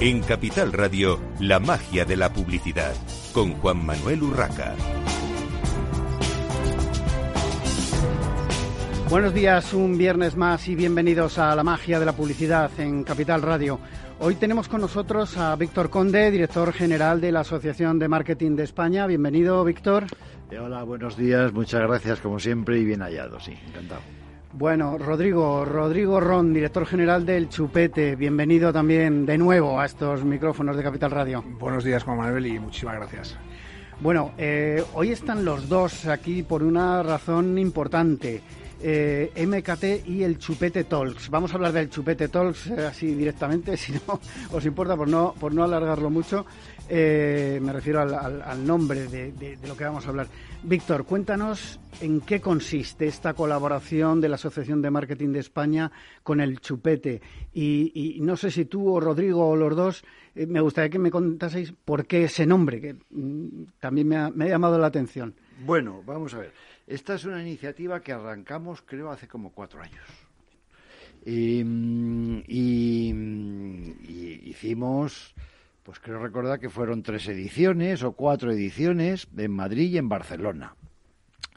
En Capital Radio, la magia de la publicidad, con Juan Manuel Urraca. Buenos días, un viernes más y bienvenidos a la magia de la publicidad en Capital Radio. Hoy tenemos con nosotros a Víctor Conde, director general de la Asociación de Marketing de España. Bienvenido, Víctor. Eh, hola, buenos días, muchas gracias como siempre y bien hallado, sí, encantado. Bueno, Rodrigo, Rodrigo Ron, director general del Chupete, bienvenido también de nuevo a estos micrófonos de Capital Radio. Buenos días, Juan Manuel, y muchísimas gracias. Bueno, eh, hoy están los dos aquí por una razón importante. Eh, MKT y el Chupete Talks. Vamos a hablar del Chupete Talks eh, así directamente, si no os importa, por no, por no alargarlo mucho. Eh, me refiero al, nombre de, lo que vamos a hablar. Víctor, cuéntanos en qué consiste esta colaboración de la Asociación de Marketing de España con el Chupete. Y, no sé si tú o Rodrigo o los dos, eh, me gustaría que me contaseis por qué ese nombre, que mm, también me ha, llamado la atención. Bueno, vamos a ver. Esta es una iniciativa que arrancamos, creo, hace como cuatro años. y mm, hicimos pues creo recordar que fueron tres ediciones o cuatro ediciones en Madrid y en Barcelona.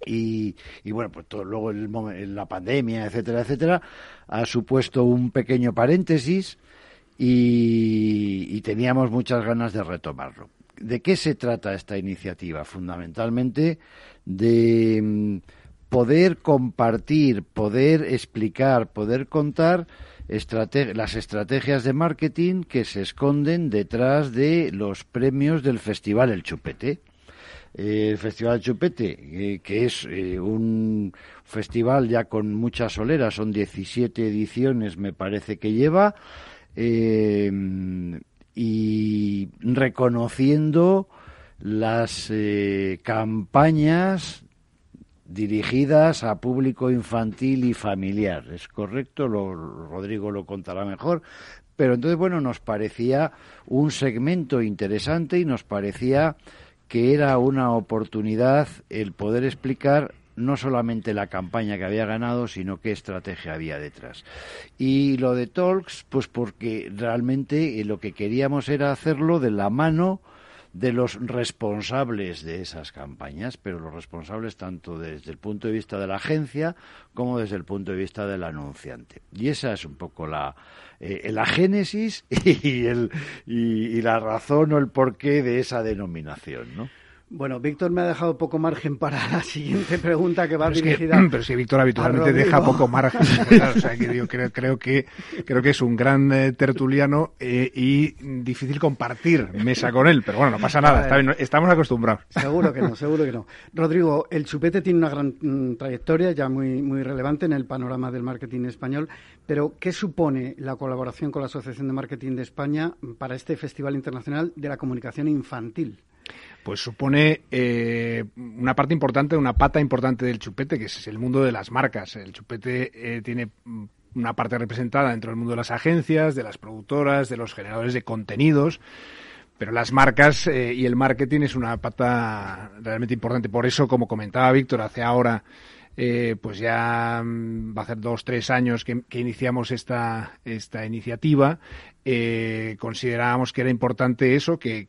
Y, bueno, pues todo, luego la pandemia, etcétera, etcétera, ha supuesto un pequeño paréntesis y, y teníamos muchas ganas de retomarlo. ¿De qué se trata esta iniciativa? Fundamentalmente de mm, poder compartir, poder explicar, poder contar las estrategias de marketing que se esconden detrás de los premios del Festival El Chupete. el Festival El Chupete, eh, que es eh, un festival ya con muchas soleras, son 17 ediciones me parece que lleva, eh, y reconociendo las campañas dirigidas a público infantil y familiar. ¿Es correcto? Lo, Rodrigo lo contará mejor. Pero entonces, bueno, nos parecía un segmento interesante y nos parecía que era una oportunidad el poder explicar no solamente la campaña que había ganado, sino qué estrategia había detrás. Y lo de Talks, pues porque realmente lo que queríamos era hacerlo de la mano de los responsables de esas campañas, pero los responsables tanto desde el punto de vista de la agencia como desde el punto de vista del anunciante. Y esa es un poco la, eh, la génesis y, y la razón o el porqué de esa denominación, ¿no? Bueno, Víctor me ha dejado poco margen para la siguiente pregunta que va dirigida. pero si Víctor habitualmente deja poco margen. o sea, que yo creo, creo, que creo que es un gran eh, tertuliano eh, y difícil compartir mesa con él. Pero bueno, no pasa nada. estamos acostumbrados. Seguro que no, seguro que no. Rodrigo, el chupete tiene una gran mm, trayectoria ya muy muy relevante en el panorama del marketing español. Pero ¿qué supone la colaboración con la Asociación de Marketing de España para este Festival Internacional de la Comunicación Infantil? Pues supone eh, una parte importante, una pata importante del chupete, que es el mundo de las marcas. El chupete eh, tiene una parte representada dentro del mundo de las agencias, de las productoras, de los generadores de contenidos, pero las marcas eh, y el marketing es una pata realmente importante. Por eso, como comentaba Víctor hace ahora, pues ya mm, va a ser dos, tres años que, iniciamos esta, esta iniciativa. considerábamos que era importante eso, que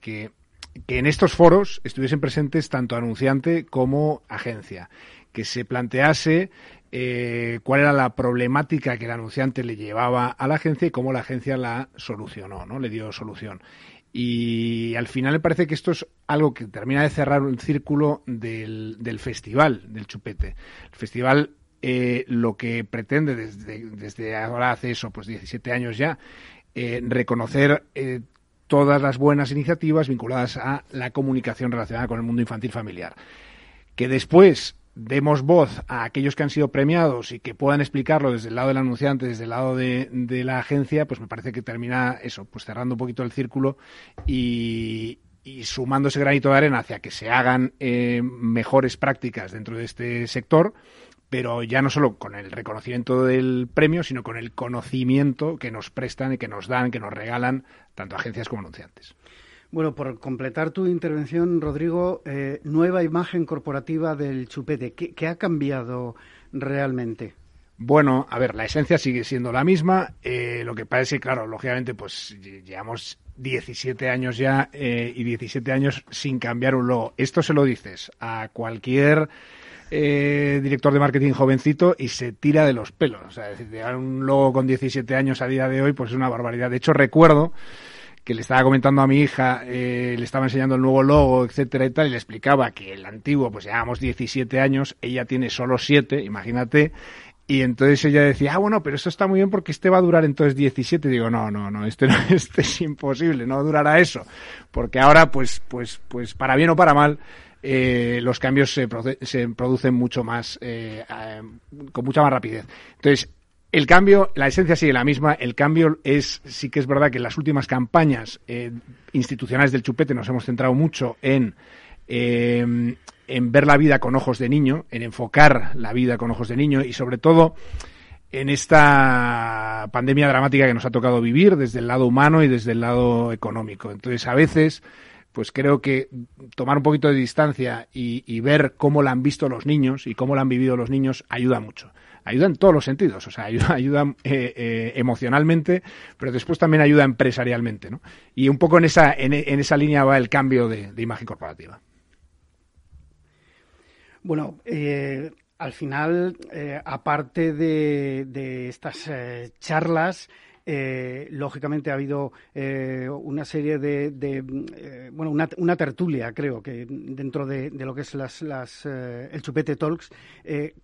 que en estos foros estuviesen presentes tanto anunciante como agencia, que se plantease eh, cuál era la problemática que el anunciante le llevaba a la agencia y cómo la agencia la solucionó, ¿no? Le dio solución. Y al final me parece que esto es algo que termina de cerrar un círculo del, del festival, del chupete. El festival eh, lo que pretende desde, desde ahora hace eso, pues 17 años ya, eh, reconocer eh, todas las buenas iniciativas vinculadas a la comunicación relacionada con el mundo infantil familiar. Que después demos voz a aquellos que han sido premiados y que puedan explicarlo desde el lado del anunciante, desde el lado de, la agencia, pues me parece que termina eso, pues cerrando un poquito el círculo y, sumando ese granito de arena hacia que se hagan eh, mejores prácticas dentro de este sector pero ya no solo con el reconocimiento del premio, sino con el conocimiento que nos prestan y que nos dan, que nos regalan tanto agencias como anunciantes. Bueno, por completar tu intervención, Rodrigo, eh, nueva imagen corporativa del chupete. ¿Qué, ha cambiado realmente? Bueno, a ver, la esencia sigue siendo la misma. Eh, lo que pasa es que, claro, lógicamente, pues llevamos 17 años ya eh, y 17 años sin cambiar un logo. Esto se lo dices a cualquier eh, director de marketing jovencito y se tira de los pelos. O sea, decir, un logo con 17 años a día de hoy, pues es una barbaridad. De hecho, recuerdo que le estaba comentando a mi hija, eh, le estaba enseñando el nuevo logo, etcétera y tal, y le explicaba que el antiguo, pues llevamos 17 años, ella tiene solo 7, imagínate, y entonces ella decía, ah, bueno, pero esto está muy bien porque este va a durar entonces 17. digo, no, no, no, este, no, este es imposible, no durará eso. Porque ahora, pues, pues, pues, para bien o para mal, eh, los cambios se, se, producen mucho más, eh, con mucha más rapidez. Entonces, el cambio, la esencia sigue la misma. El cambio es, sí que es verdad que en las últimas campañas eh, institucionales del chupete nos hemos centrado mucho en, eh, en ver la vida con ojos de niño, en enfocar la vida con ojos de niño y sobre todo en esta pandemia dramática que nos ha tocado vivir desde el lado humano y desde el lado económico. Entonces, a veces, pues creo que tomar un poquito de distancia y, ver cómo la han visto los niños y cómo la han vivido los niños ayuda mucho ayuda en todos los sentidos, o sea, ayuda, ayuda eh, eh, emocionalmente, pero después también ayuda empresarialmente, ¿no? Y un poco en esa, en, esa línea va el cambio de, imagen corporativa. Bueno, eh, al final, aparte de estas charlas, eh, lógicamente ha habido eh, una serie de, eh, bueno, una, tertulia, creo, que dentro de, lo que es las, las el Chupete Talks,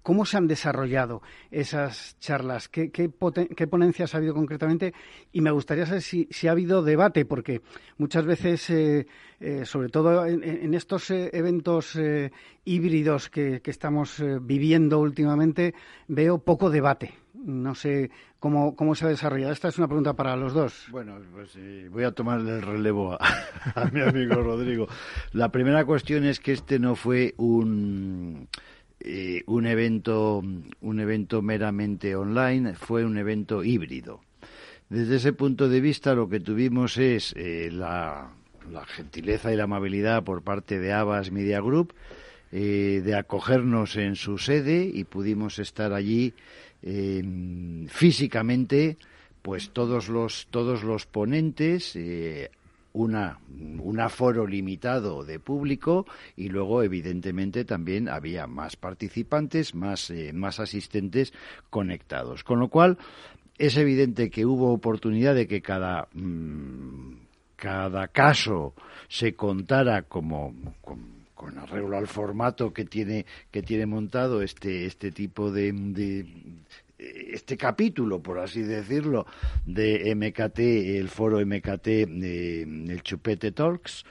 ¿cómo se han desarrollado esas charlas? ¿Qué, qué, ponencias ha habido concretamente? Y me gustaría saber si, si ha habido debate, porque muchas veces, sobre todo en, estos eventos híbridos que, estamos viviendo últimamente, veo poco debate. No sé cómo, cómo se ha desarrollado. Esta es una pregunta para los dos. Bueno, pues eh, voy a tomar el relevo a, mi amigo Rodrigo. La primera cuestión es que este no fue un eh, un evento un evento meramente online, fue un evento híbrido. Desde ese punto de vista, lo que tuvimos es eh, la, la, gentileza y la amabilidad por parte de Abbas Media Group de acogernos en su sede y pudimos estar allí eh, físicamente, pues todos los, todos los ponentes, eh, una, un aforo limitado de público y luego, evidentemente, también había más participantes, más, eh, más asistentes conectados. Con lo cual, es evidente que hubo oportunidad de que cada, mm, cada caso se contara como, con arreglo al formato que tiene que tiene montado este este tipo de, este capítulo, por así decirlo, de MKT, el foro MKT, eh, el Chupete Talks,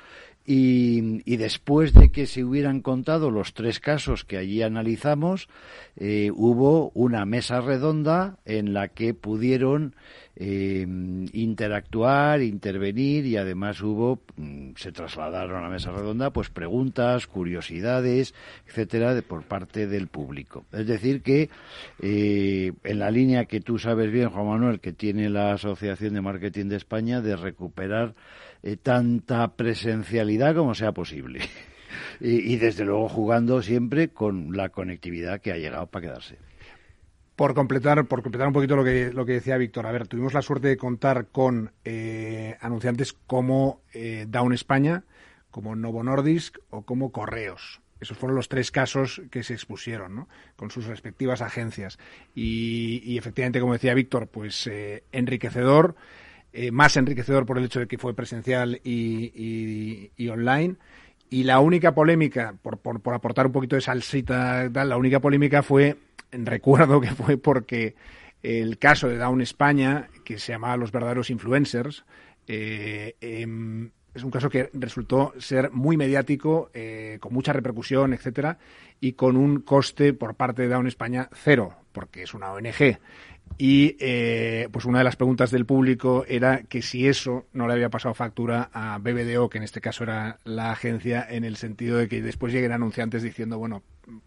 y, después de que se hubieran contado los tres casos que allí analizamos, eh, hubo una mesa redonda en la que pudieron eh, interactuar, intervenir y además hubo, mm, se trasladaron a la mesa redonda, pues preguntas, curiosidades, etcétera, de, por parte del público. Es decir, que eh, en la línea que tú sabes bien, Juan Manuel, que tiene la Asociación de Marketing de España, de recuperar eh, tanta presencialidad como sea posible. y, y desde luego jugando siempre con la conectividad que ha llegado para quedarse. Por completar, por completar un poquito lo que, lo que decía Víctor, a ver, tuvimos la suerte de contar con eh, anunciantes como eh, Down España, como Novo Nordisk o como Correos. Esos fueron los tres casos que se expusieron, ¿no? Con sus respectivas agencias. Y, efectivamente, como decía Víctor, pues eh, enriquecedor, más enriquecedor por el hecho de que fue presencial y, y online. Y la única polémica, por, por, por aportar un poquito de salsita, la única polémica fue recuerdo que fue porque el caso de Down España, que se llamaba Los verdaderos influencers, eh, em, es un caso que resultó ser muy mediático, eh, con mucha repercusión, etcétera, y con un coste por parte de Down España cero, porque es una ONG. Y eh, pues una de las preguntas del público era que si eso no le había pasado factura a BBDO, que en este caso era la agencia, en el sentido de que después lleguen anunciantes diciendo, bueno,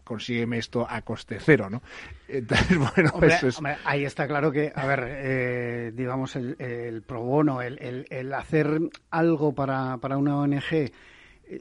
consígueme esto a coste cero, ¿no? Entonces, bueno, eso es... ahí está claro que, a ver, eh, digamos, el, pro bono, el, el, hacer algo para, para una ONG, eh,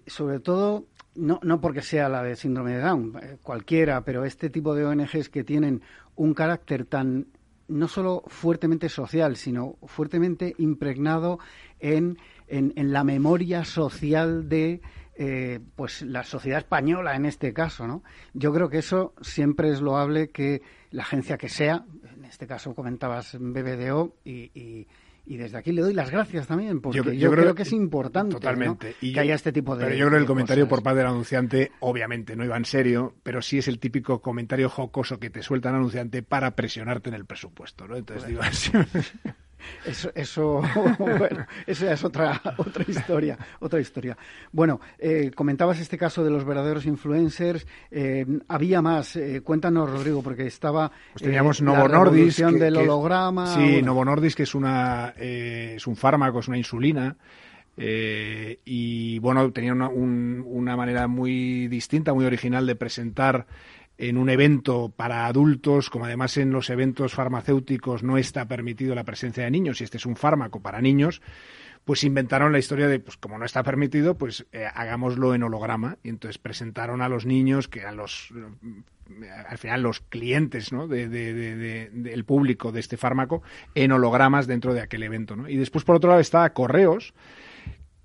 sobre todo no, no porque sea la de síndrome de Down, cualquiera, pero este tipo de ONGs que tienen un carácter tan no solo fuertemente social, sino fuertemente impregnado en, en, la memoria social de eh, pues la sociedad española en este caso, ¿no? Yo creo que eso siempre es loable que la agencia que sea, en este caso comentabas BBDO y y desde aquí le doy las gracias también, porque yo, creo, que es importante totalmente. que haya este tipo de. Pero yo creo que el comentario por parte del anunciante, obviamente, no iba en serio, pero sí es el típico comentario jocoso que te suelta el anunciante para presionarte en el presupuesto, ¿no? Entonces digo así. Eso, eso, bueno, eso es otra, otra historia, otra historia. Bueno, eh, comentabas este caso de los verdaderos influencers. Eh, había más. Eh, cuéntanos, Rodrigo, porque estaba. Pues teníamos Novo Nordisk. del holograma. sí, Novo Nordisk, que es una, es un fármaco, es una insulina. y bueno, tenía una, una manera muy distinta, muy original de presentar en un evento para adultos, como además en los eventos farmacéuticos no está permitido la presencia de niños y este es un fármaco para niños, pues inventaron la historia de, pues como no está permitido, pues eh, hagámoslo en holograma. Y entonces presentaron a los niños, que eran los, al final los clientes ¿no? de, del público de este fármaco, en hologramas dentro de aquel evento. Y después, por otro lado, está Correos,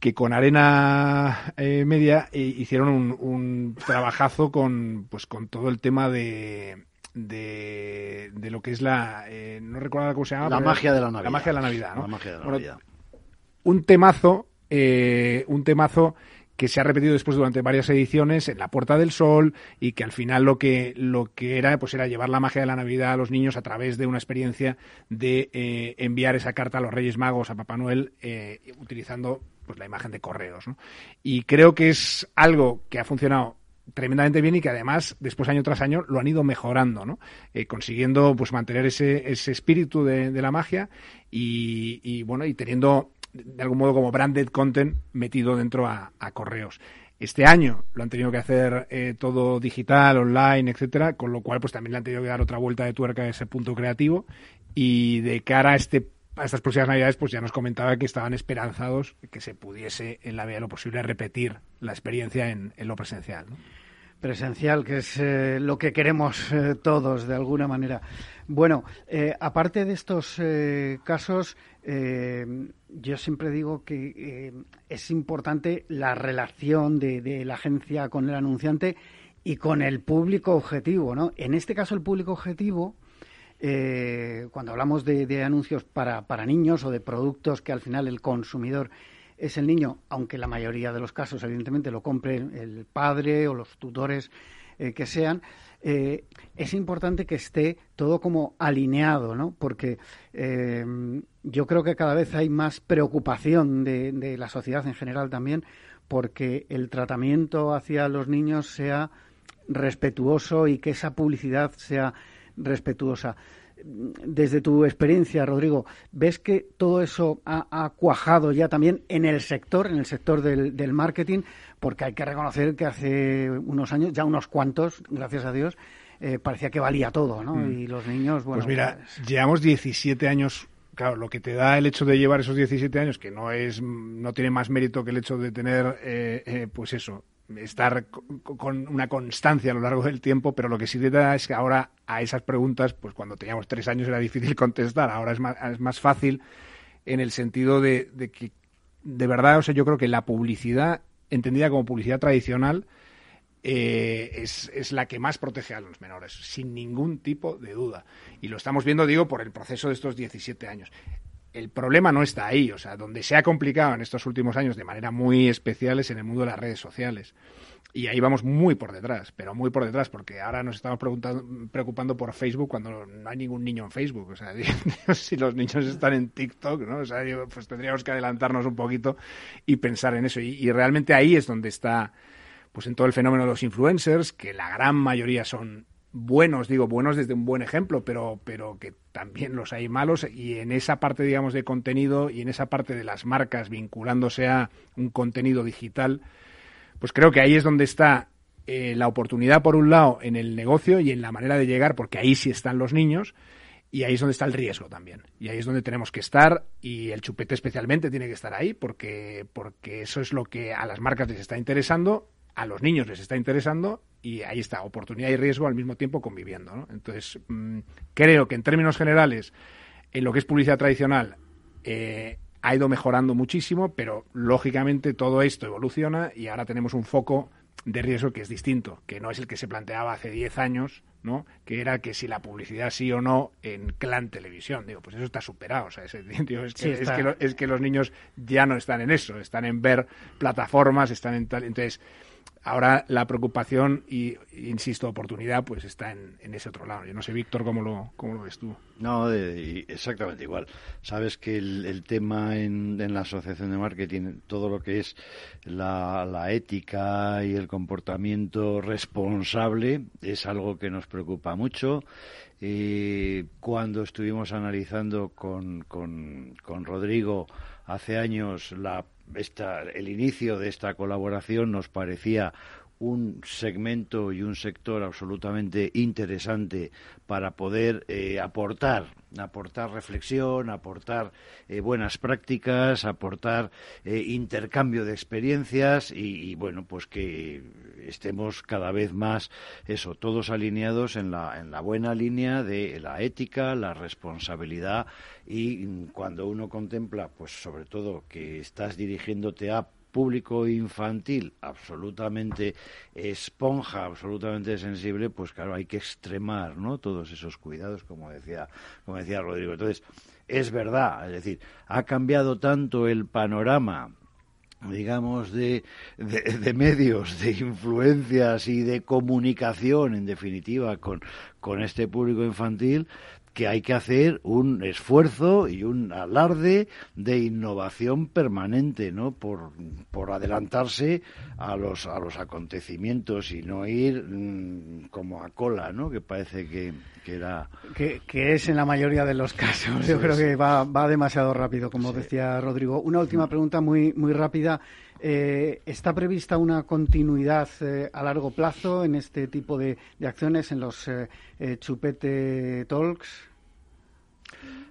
que con Arena eh, Media eh, hicieron un, trabajazo con, pues, con todo el tema de, de, lo que es la... Eh, no recuerdo cómo se llama. La magia de la Navidad. La magia de la Navidad, ¿no? La magia de la Navidad. Un temazo, un temazo que se ha repetido después durante varias ediciones en La Puerta del Sol y que al final lo que, lo que era pues era llevar la magia de la Navidad a los niños a través de una experiencia de enviar esa carta a los Reyes Magos, a Papá Noel, utilizando pues la imagen de correos. ¿no? Y creo que es algo que ha funcionado tremendamente bien y que además después año tras año lo han ido mejorando, ¿no? Eh, consiguiendo pues mantener ese, ese espíritu de, la magia y, bueno y teniendo de algún modo como branded content metido dentro a, correos. Este año lo han tenido que hacer eh, todo digital, online, etcétera, con lo cual pues también le han tenido que dar otra vuelta de tuerca a ese punto creativo y de cara a este a estas próximas navidades, pues ya nos comentaba que estaban esperanzados que se pudiese, en la medida de lo posible, repetir la experiencia en, lo presencial. Presencial, que es eh, lo que queremos eh, todos, de alguna manera. Bueno, eh, aparte de estos casos, yo siempre digo que es importante la relación de, de la agencia con el anunciante y con el público objetivo, ¿no? En este caso, el público objetivo eh, cuando hablamos de, anuncios para, para, niños o de productos que al final el consumidor es el niño, aunque la mayoría de los casos evidentemente lo compre el padre o los tutores eh, que sean, eh, es importante que esté todo como alineado, ¿no? Porque yo creo que cada vez hay más preocupación de, de la sociedad en general también porque el tratamiento hacia los niños sea respetuoso y que esa publicidad sea respetuosa. Desde tu experiencia, Rodrigo, ¿ves que todo eso ha, cuajado ya también en el sector, en el sector del, marketing? Porque hay que reconocer que hace unos años, ya unos cuantos, gracias a Dios, eh, parecía que valía todo, ¿no? Mm. Y los niños, bueno... Pues mira, pues llevamos 17 años claro, lo que te da el hecho de llevar esos 17 años, que no es, no tiene más mérito que el hecho de tener, eh, eh, pues eso, estar con una constancia a lo largo del tiempo, pero lo que sí te da es que ahora a esas preguntas, pues cuando teníamos tres años era difícil contestar, ahora es más, es más fácil en el sentido de, que, de verdad, o sea, yo creo que la publicidad, entendida como publicidad tradicional, eh, es, es, la que más protege a los menores, sin ningún tipo de duda. Y lo estamos viendo, digo, por el proceso de estos 17 años el problema no está ahí. O sea, donde se ha complicado en estos últimos años de manera muy especial es en el mundo de las redes sociales. Y ahí vamos muy por detrás, pero muy por detrás, porque ahora nos estamos preocupando por Facebook cuando no hay ningún niño en Facebook. O sea, si los niños están en TikTok, ¿no? O sea, pues tendríamos que adelantarnos un poquito y pensar en eso. Y, y realmente ahí es donde está, pues en todo el fenómeno de los influencers, que la gran mayoría son buenos, digo, buenos desde un buen ejemplo, pero, pero que también los hay malos y en esa parte, digamos, de contenido y en esa parte de las marcas vinculándose a un contenido digital, pues creo que ahí es donde está eh, la oportunidad, por un lado, en el negocio y en la manera de llegar, porque ahí sí están los niños, y ahí es donde está el riesgo también. Y ahí es donde tenemos que estar, y el chupete especialmente tiene que estar ahí, porque, porque eso es lo que a las marcas les está interesando a los niños les está interesando y ahí está, oportunidad y riesgo al mismo tiempo conviviendo. ¿no? Entonces, mm, creo que en términos generales, en lo que es publicidad tradicional, eh, ha ido mejorando muchísimo, pero lógicamente todo esto evoluciona y ahora tenemos un foco de riesgo que es distinto, que no es el que se planteaba hace 10 años, ¿no? que era que si la publicidad sí o no en Clan Televisión. Digo, pues eso está superado. O sea, es, que, es que los niños ya no están en eso, están en ver plataformas, están en tal. Entonces, Ahora la preocupación y, insisto, oportunidad, pues está en, ese otro lado. Yo no sé, Víctor, ¿cómo lo, cómo lo ves tú? No, exactamente igual. Sabes que el, tema en, la asociación de marketing, todo lo que es la, ética y el comportamiento responsable, es algo que nos preocupa mucho. Eh, cuando estuvimos analizando con, con, con Rodrigo hace años la el inicio de esta colaboración nos parecía un segmento y un sector absolutamente interesante para poder eh, aportar aportar reflexión, aportar eh, buenas prácticas, aportar eh, intercambio de experiencias y, bueno, pues que estemos cada vez más eso, todos alineados en la, en la buena línea de la ética, la responsabilidad y cuando uno contempla, pues sobre todo que estás dirigiéndote a público infantil absolutamente esponja, absolutamente sensible, pues claro, hay que extremar, ¿no? Todos esos cuidados, como decía, como decía Rodrigo. Entonces, es verdad, es decir, ha cambiado tanto el panorama digamos, de, de, medios, de influencias y de comunicación, en definitiva, con, con este público infantil, que hay que hacer un esfuerzo y un alarde de innovación permanente, ¿no? Por, por adelantarse a los, a los acontecimientos y no ir mm, como a cola, ¿no? Que parece que, que era... Que, es en la mayoría de los casos. Yo creo que va, va demasiado rápido, como decía Rodrigo. Una última pregunta muy, muy rápida. Eh, ¿Está prevista una continuidad eh, a largo plazo en este tipo de, acciones, en los eh, Chupete Talks?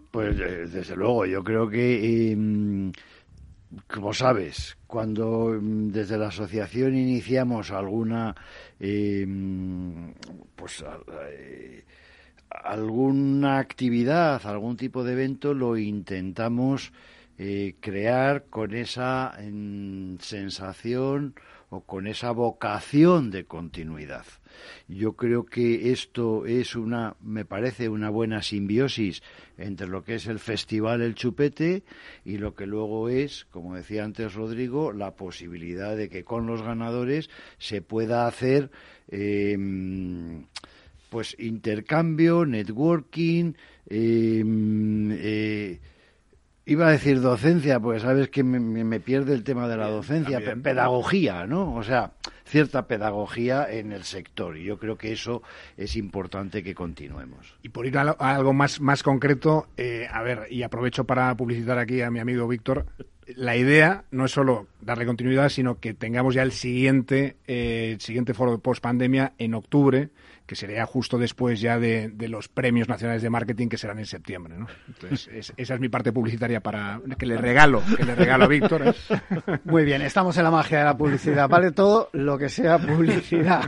Pues desde luego, yo creo que, em, como sabes, cuando em, desde la asociación iniciamos alguna, em, pues, alguna actividad, algún tipo de evento, lo intentamos eh, crear con esa sensación o con esa vocación de continuidad. Yo creo que esto es una, me parece una buena simbiosis entre lo que es el festival El Chupete y lo que luego es, como decía antes Rodrigo, la posibilidad de que con los ganadores se pueda hacer em, pues intercambio, networking, em, eh, Iba a decir docencia, porque sabes que me, pierde el tema de la docencia, pedagogía, ¿no? O sea, cierta pedagogía en el sector. Y yo creo que eso es importante que continuemos. Y por ir a, algo más, más concreto, eh, a ver, y aprovecho para publicitar aquí a mi amigo Víctor, la idea no es solo darle continuidad, sino que tengamos ya el siguiente, eh, el siguiente foro post pandemia en octubre que sería justo después ya de, los premios nacionales de marketing que serán en septiembre. ¿no? Entonces, esa es mi parte publicitaria para que le regalo, que le regalo a Víctor. Muy bien, estamos en la magia de la publicidad. Vale todo lo que sea publicidad.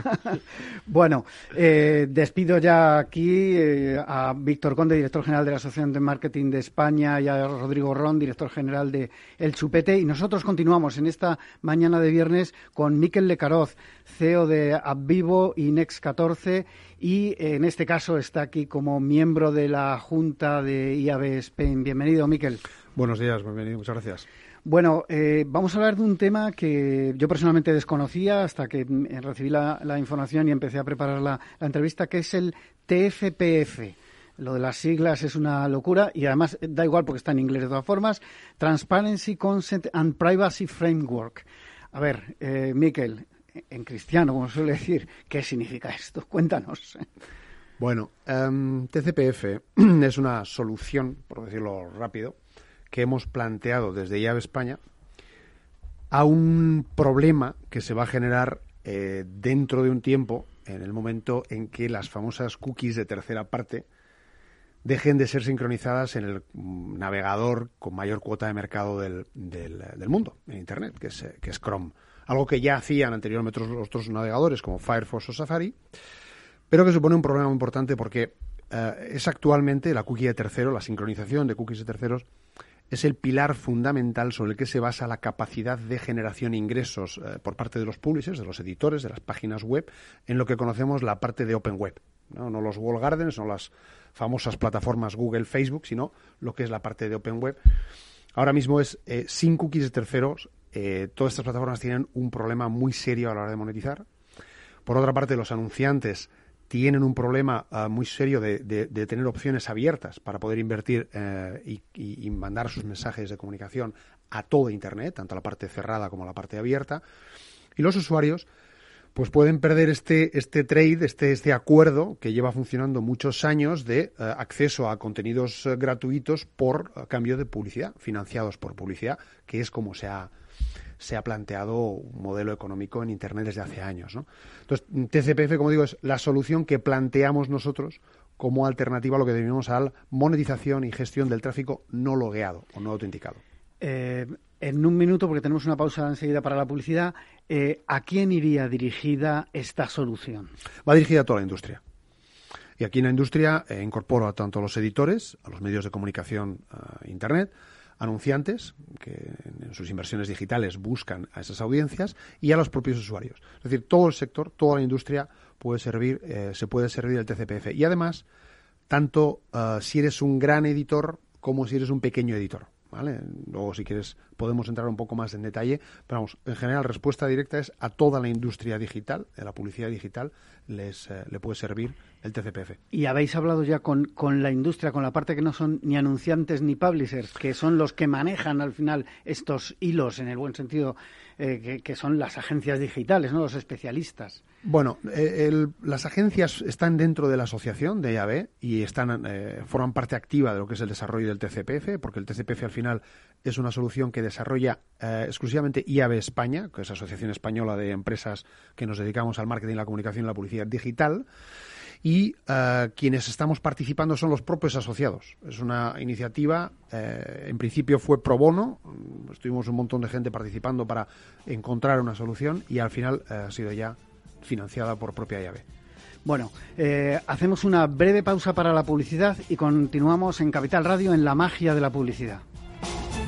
bueno, eh, despido ya aquí eh, a Víctor Conde, director general de la Asociación de Marketing de España, y a Rodrigo Ron, director general de El Chupete. Y nosotros continuamos en esta mañana de viernes con Miquel Lecaroz, CEO de Abvivo y Next 14 y en este caso está aquí como miembro de la Junta de IAB Spain. Bienvenido, Miquel. Buenos días, bienvenido, muchas gracias. Bueno, eh, vamos a hablar de un tema que yo personalmente desconocía hasta que recibí la, información y empecé a preparar la, entrevista, que es el TFPF. Lo de las siglas es una locura y además da igual porque está en inglés de todas formas. Transparency, Consent and Privacy Framework. A ver, eh, Miquel, en cristiano, como suele decir, ¿qué significa esto? Cuéntanos. Bueno, em, TCPF es una solución, por decirlo rápido, que hemos planteado desde Llave España a un problema que se va a generar eh, dentro de un tiempo, en el momento en que las famosas cookies de tercera parte dejen de ser sincronizadas en el mm, navegador con mayor cuota de mercado del, del, mundo, en Internet, que es, que es Chrome. Algo que ya hacían anteriormente otros navegadores como Firefox o Safari, pero que supone un problema muy importante porque eh, es actualmente la cookie de tercero, la sincronización de cookies de terceros, es el pilar fundamental sobre el que se basa la capacidad de generación de ingresos eh, por parte de los publishers, de los editores, de las páginas web, en lo que conocemos la parte de Open Web. No, no los wall gardens, no las famosas plataformas Google, Facebook, sino lo que es la parte de Open Web. Ahora mismo es eh, sin cookies de terceros. Todas estas plataformas tienen un problema muy serio a la hora de monetizar. Por otra parte, los anunciantes tienen un problema ah, muy serio de, tener opciones abiertas para poder invertir eh, y, mandar sus mensajes de comunicación a todo Internet, tanto la parte cerrada como la parte abierta. Y los usuarios pues pueden perder este, este trade, este, este acuerdo que lleva funcionando muchos años de eh, acceso a contenidos eh, gratuitos por cambio de publicidad, financiados por publicidad, que es como se ha, se ha planteado un modelo económico en Internet desde hace años. ¿no? Entonces, TCPF, como digo, es la solución que planteamos nosotros como alternativa a lo que denominamos a la monetización y gestión del tráfico no logueado o no autenticado. Eh, en un minuto, porque tenemos una pausa enseguida para la publicidad, eh, ¿a quién iría dirigida esta solución? Va dirigida a toda la industria. Y aquí en la industria eh, incorporo a tanto a los editores, a los medios de comunicación, a Internet, anunciantes que en sus inversiones digitales buscan a esas audiencias y a los propios usuarios. Es decir, todo el sector, toda la industria puede servir, eh, se puede servir del TCPF. Y además, tanto eh, si eres un gran editor como si eres un pequeño editor. ¿Vale? Luego, si quieres, podemos entrar un poco más en detalle. Pero vamos, en general, respuesta directa es a toda la industria digital, de la publicidad digital, les, eh, le puede servir el TCPF. Y habéis hablado ya con, con, la industria, con la parte que no son ni anunciantes ni publishers, que son los que manejan al final estos hilos, en el buen sentido, eh, que, son las agencias digitales, ¿no? los especialistas. Bueno, eh, las agencias están dentro de la asociación de IAB y están, eh, forman parte activa de lo que es el desarrollo del TCPF, porque el TCPF al final es una solución que desarrolla exclusivamente IAB España, que es Asociación Española de Empresas que nos dedicamos al marketing, la comunicación y la publicidad digital y uh, quienes estamos participando son los propios asociados. Es una iniciativa, eh, en principio fue pro bono, estuvimos un montón de gente participando para encontrar una solución y al final eh, ha sido ya financiada por propia llave. Bueno, eh, hacemos una breve pausa para la publicidad y continuamos en Capital Radio en la magia de la publicidad.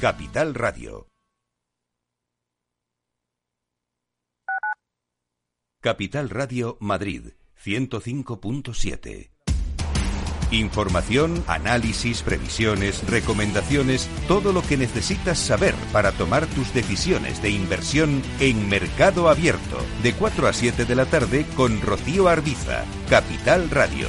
Capital Radio. Capital Radio Madrid, 105.7. Información, análisis, previsiones, recomendaciones, todo lo que necesitas saber para tomar tus decisiones de inversión en Mercado Abierto, de 4 a 7 de la tarde con Rocío Arbiza, Capital Radio.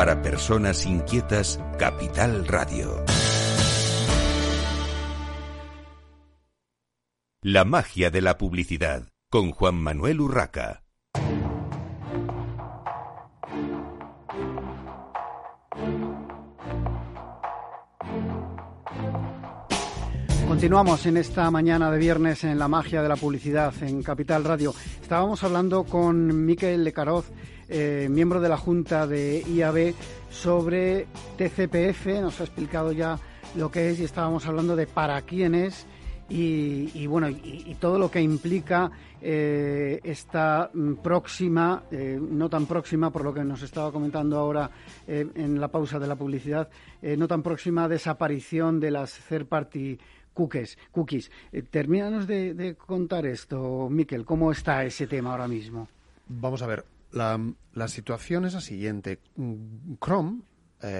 Para personas inquietas, Capital Radio. La magia de la publicidad, con Juan Manuel Urraca. Continuamos en esta mañana de viernes en la magia de la publicidad en Capital Radio. Estábamos hablando con Miquel Lecaroz, eh, miembro de la Junta de IAB, sobre TCPF. Nos ha explicado ya lo que es y estábamos hablando de para quién es y, bueno, y, todo lo que implica eh, esta mm, próxima, eh, no tan próxima, por lo que nos estaba comentando ahora en la pausa de la publicidad, no tan próxima desaparición de las third party cookies. cookies. termínanos de, contar esto, Miquel, ¿cómo está ese tema ahora mismo? Vamos a ver, la, situación es la siguiente. Chrome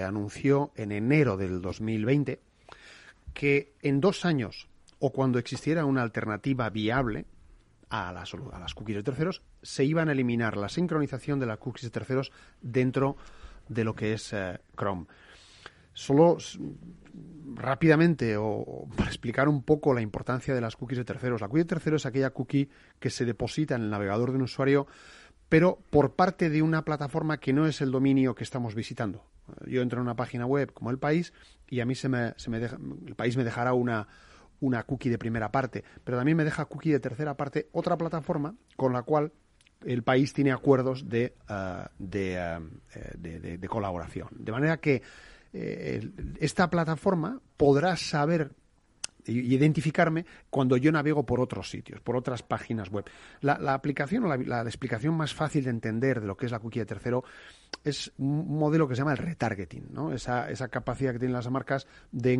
anunció en enero del 2020 que en dos años o cuando existiera una alternativa viable a las, a las cookies de terceros, se iban a eliminar la sincronización de las cookies de terceros dentro de lo que es eh, Chrome. Solo rápidamente o, para explicar un poco la importancia de las cookies de terceros. La cookie de terceros es aquella cookie que se deposita en el navegador de un usuario, pero por parte de una plataforma que no es el dominio que estamos visitando. Yo entro en una página web como El País y a mí se me, se me deja, el país me dejará una, una cookie de primera parte, pero también me deja cookie de tercera parte otra plataforma con la cual el país tiene acuerdos de, uh, de, uh, de, de, colaboración. De manera que eh, esta plataforma podrá saber y identificarme cuando yo navego por otros sitios, por otras páginas web. La, aplicación o la, la, explicación más fácil de entender de lo que es la cookie de tercero es un modelo que se llama el retargeting, ¿no? esa, esa capacidad que tienen las marcas de,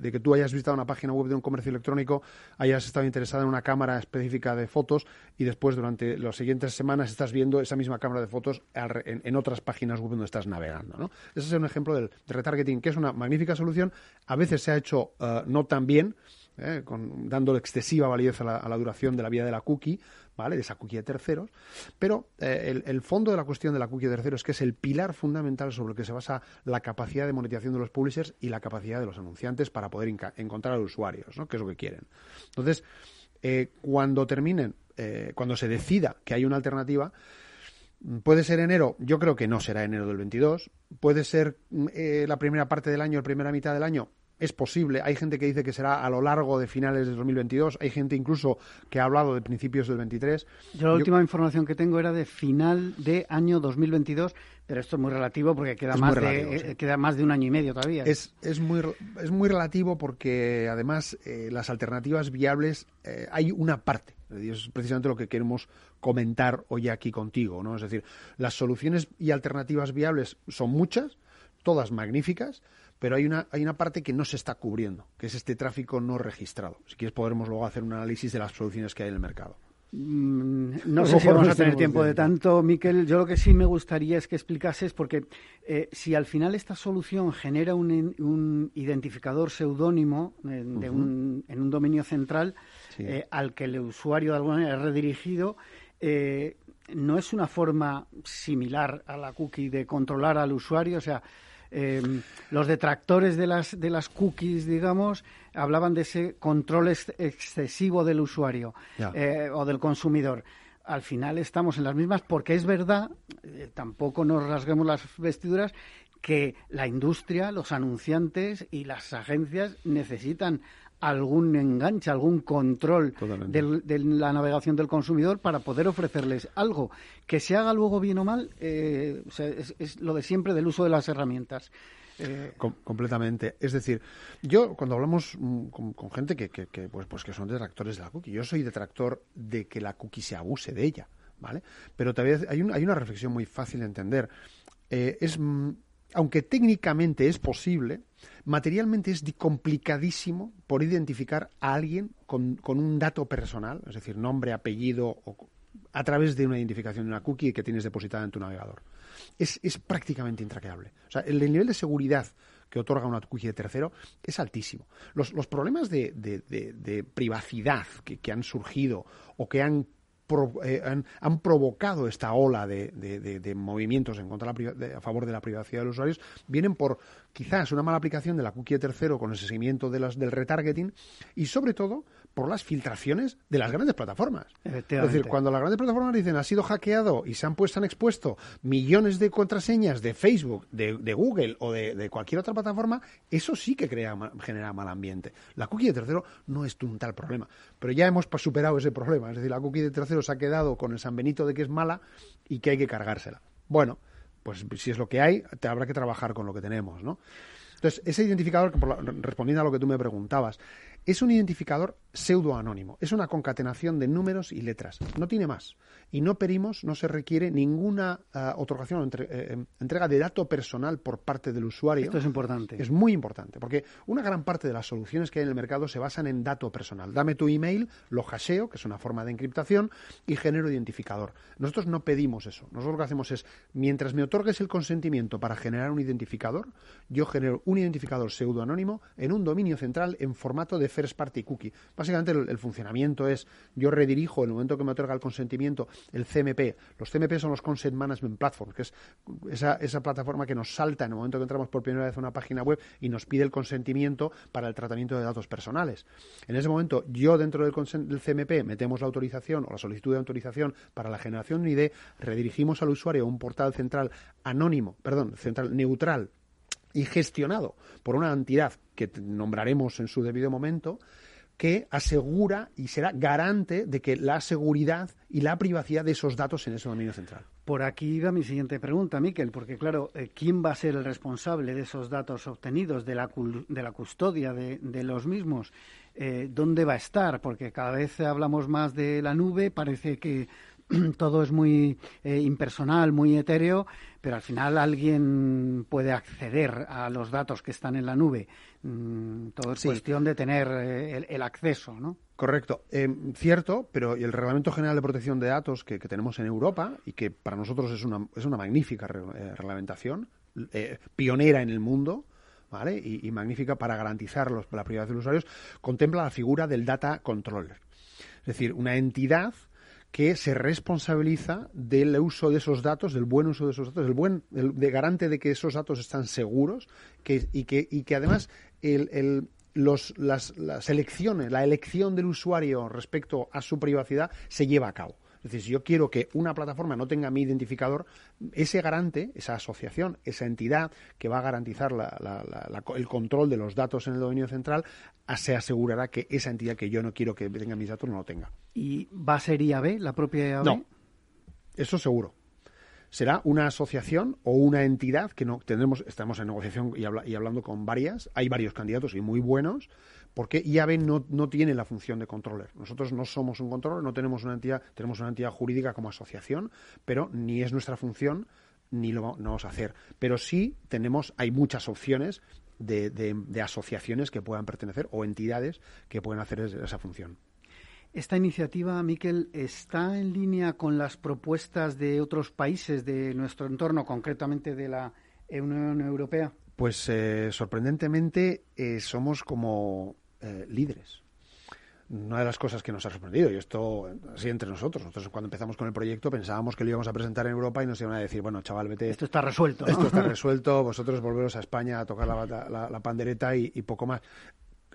de, que tú hayas visitado una página web de un comercio electrónico, hayas estado interesada en una cámara específica de fotos y después durante las siguientes semanas estás viendo esa misma cámara de fotos en, otras páginas web donde estás navegando. ¿no? Ese es un ejemplo del retargeting, que es una magnífica solución. A veces se ha hecho uh, no tan bien, ¿eh? con, dando excesiva validez a la, duración de la vida de la cookie, ¿vale? De esa cookie de terceros. Pero eh, el, fondo de la cuestión de la cookie de terceros es que es el pilar fundamental sobre el que se basa la capacidad de monetización de los publishers y la capacidad de los anunciantes para poder encontrar a los usuarios, ¿no? Que es lo que quieren. Entonces, eh, cuando terminen, cuando se decida que hay una alternativa, Puede ser enero, yo creo que no será enero del 22. Puede ser la primera parte del año, la primera mitad del año es posible. Hay gente que dice que será a lo largo de finales de 2022. Hay gente incluso que ha hablado de principios del 23. Yo la última información que tengo era de final de año 2022, pero esto es muy relativo porque queda, más, de, eh, queda más de un año y medio todavía. Es, es, muy, es muy relativo porque además eh, las alternativas viables eh, hay una parte. Y es precisamente lo que queremos comentar hoy aquí contigo. ¿no? Es decir, las soluciones y alternativas viables son muchas, todas magníficas pero hay una, hay una parte que no se está cubriendo, que es este tráfico no registrado. Si quieres podremos luego hacer un análisis de las soluciones que hay en el mercado. Mm, no sé si vamos a tener tiempo de tanto, Miquel. Yo lo que sí me gustaría es que explicases, porque eh, si al final esta solución genera un, identificador seudónimo eh, en un dominio central eh, al que el usuario de alguna manera es redirigido, no es una forma similar a la cookie de controlar al usuario. O sea, eh, los detractores de las, de las cookies, digamos, hablaban de ese control excesivo del usuario eh, o del consumidor. Al final estamos en las mismas porque es verdad, eh, tampoco nos rasguemos las vestiduras, que la industria, los anunciantes y las agencias necesitan algún enganche, algún control de la navegación del consumidor para poder ofrecerles algo. Que se haga luego bien o mal, eh, es, lo de siempre del uso de las herramientas. Eh, completamente. Es decir, yo cuando hablamos mm, con, gente que, pues, pues que son detractores de la cookie, yo soy detractor de que la cookie se abuse de ella, ¿vale? Pero todavía hay, hay una reflexión muy fácil de entender. Eh, es mm, aunque técnicamente es posible, materialmente es complicadísimo por identificar a alguien con, un dato personal, es decir, nombre, apellido, o, a través de una identificación de una cookie que tienes depositada en tu navegador. Es, prácticamente intraqueable. O sea, el, nivel de seguridad que otorga una cookie de tercero es altísimo. Los, problemas de, privacidad que, han surgido o que han eh, han, provocado esta ola de, movimientos en contra a favor de la privacidad de los usuarios vienen por quizás una mala aplicación de la cookie de tercero con el seguimiento de las, del retargeting y sobre todo por las filtraciones de las grandes plataformas. Es decir, cuando las grandes plataformas dicen ha sido hackeado y se han puesto, han expuesto millones de contraseñas de Facebook, de, Google o de, cualquier otra plataforma, eso sí que crea, genera mal ambiente. La cookie de tercero no es un tal problema, pero ya hemos superado ese problema. Es decir, la cookie de tercero se ha quedado con el San Benito de que es mala y que hay que cargársela. Bueno, pues si es lo que hay, te habrá que trabajar con lo que tenemos, ¿no? Entonces, ese identificador, que respondiendo a lo que tú me preguntabas, es un identificador pseudoanónimo, es una concatenación de números y letras, no tiene más. Y no pedimos, no se requiere ninguna uh, otorgación o entre, eh, em, entrega de dato personal por parte del usuario. Esto es importante. Es muy importante, porque una gran parte de las soluciones que hay en el mercado se basan en dato personal. Dame tu email, lo hasheo, que es una forma de encriptación, y genero identificador. Nosotros no pedimos eso. Nosotros lo que hacemos es, mientras me otorgues el consentimiento para generar un identificador, yo genero un identificador pseudoanónimo en un dominio central en formato de first party cookie. Básicamente el, el, funcionamiento es yo redirijo en el momento que me otorga el consentimiento el CMP. Los CMP son los Consent Management Platforms, que es esa, esa plataforma que nos salta en el momento que entramos por primera vez a una página web y nos pide el consentimiento para el tratamiento de datos personales. En ese momento yo dentro del, del CMP metemos la autorización o la solicitud de autorización para la generación de ID, redirigimos al usuario a un portal central anónimo, perdón, central neutral y gestionado por una entidad que nombraremos en su debido momento, que asegura y será garante de que la seguridad y la privacidad de esos datos en ese dominio central. Por aquí va mi siguiente pregunta, Miquel, porque claro, eh, ¿quién va a ser el responsable de esos datos obtenidos, de la, de la custodia de, de los mismos? Eh, ¿Dónde va a estar? Porque cada vez hablamos más de la nube, parece que todo es muy eh, impersonal, muy etéreo, pero al final alguien puede acceder a los datos que están en la nube. Mm, todo es sí. cuestión de tener eh, el, el, acceso, ¿no? Correcto, eh, cierto, pero el Reglamento General de Protección de Datos que, que, tenemos en Europa y que para nosotros es una, es una magnífica re, eh, reglamentación, pionera en el mundo, ¿vale? Y, y magnífica para garantizar los, la privacidad de los usuarios, contempla la figura del data controller. Es decir, una entidad que se responsabiliza del uso de esos datos, del buen uso de esos datos, del buen, del, de garante de que esos datos están seguros que, y, que, y que además el, el los, las, las elecciones, la elección del usuario respecto a su privacidad se lleva a cabo. Es decir, si yo quiero que una plataforma no tenga mi identificador, ese garante, esa asociación, esa entidad que va a garantizar la, la, la, el control de los datos en el dominio central, se asegurará que esa entidad que yo no quiero que tenga mis datos no lo tenga. ¿Y va a ser IAB, la propia IAB? No, eso seguro será una asociación o una entidad que no tendremos estamos en negociación y, habla, y, hablando con varias hay varios candidatos y muy buenos porque IAB no, tiene la función de controller. Nosotros no somos un controller no tenemos una entidad tenemos una entidad jurídica como asociación pero ni es nuestra función ni lo vamos a hacer. Pero sí tenemos hay muchas opciones de, de, de asociaciones que puedan pertenecer o entidades que pueden hacer esa función. ¿Esta iniciativa, Miquel, está en línea con las propuestas de otros países de nuestro entorno, concretamente de la Unión Europea? Pues eh, sorprendentemente eh, somos como eh, líderes. Una de las cosas que nos ha sorprendido, y esto así entre nosotros, nosotros cuando empezamos con el proyecto pensábamos que lo íbamos a presentar en Europa y nos iban a decir, bueno, chaval, vete. Esto está resuelto. ¿no? Esto está resuelto, vosotros volveros a España a tocar la, la, la pandereta y, y poco más.